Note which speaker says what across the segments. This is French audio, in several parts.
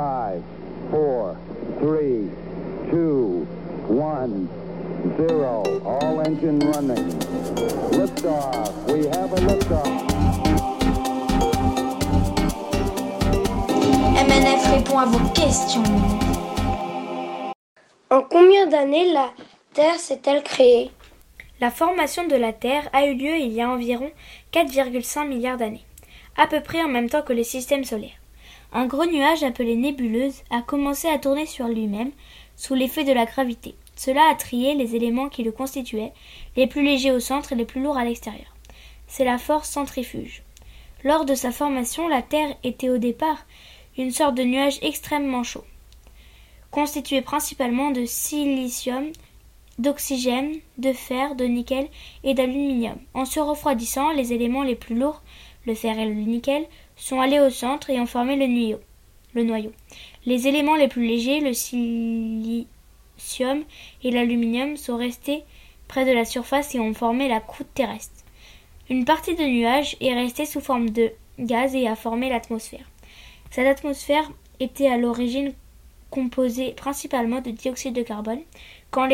Speaker 1: 5, 4, 3, 2, 1, 0. All engine running. Liftoff. We have a liftoff.
Speaker 2: MNF répond à vos questions.
Speaker 3: En combien d'années la Terre s'est-elle créée?
Speaker 4: La formation de la Terre a eu lieu il y a environ 4,5 milliards d'années, à peu près en même temps que le système solaire. Un gros nuage appelé nébuleuse a commencé à tourner sur lui-même sous l'effet de la gravité. Cela a trié les éléments qui le constituaient, les plus légers au centre et les plus lourds à l'extérieur. C'est la force centrifuge. Lors de sa formation, la Terre était au départ une sorte de nuage extrêmement chaud, constitué principalement de silicium, d'oxygène, de fer, de nickel et d'aluminium. En se refroidissant, les éléments les plus lourds, le fer et le nickel, sont allés au centre et ont formé le noyau. Le noyau. Les éléments les plus légers, le silicium et l'aluminium, sont restés près de la surface et ont formé la croûte terrestre. Une partie du nuage est restée sous forme de gaz et a formé l'atmosphère. Cette atmosphère était à l'origine composée principalement de dioxyde de carbone. Quand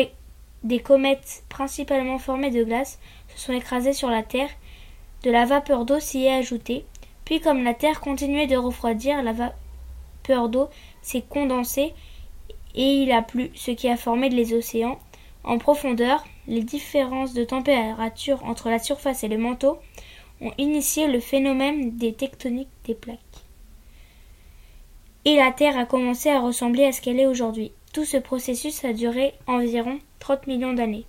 Speaker 4: des comètes principalement formées de glace se sont écrasées sur la Terre, de la vapeur d'eau s'y est ajoutée. Puis comme la Terre continuait de refroidir, la vapeur d'eau s'est condensée et il a plu, ce qui a formé les océans. En profondeur, les différences de température entre la surface et le manteau ont initié le phénomène des tectoniques des plaques. Et la Terre a commencé à ressembler à ce qu'elle est aujourd'hui. Tout ce processus a duré environ 30 millions d'années.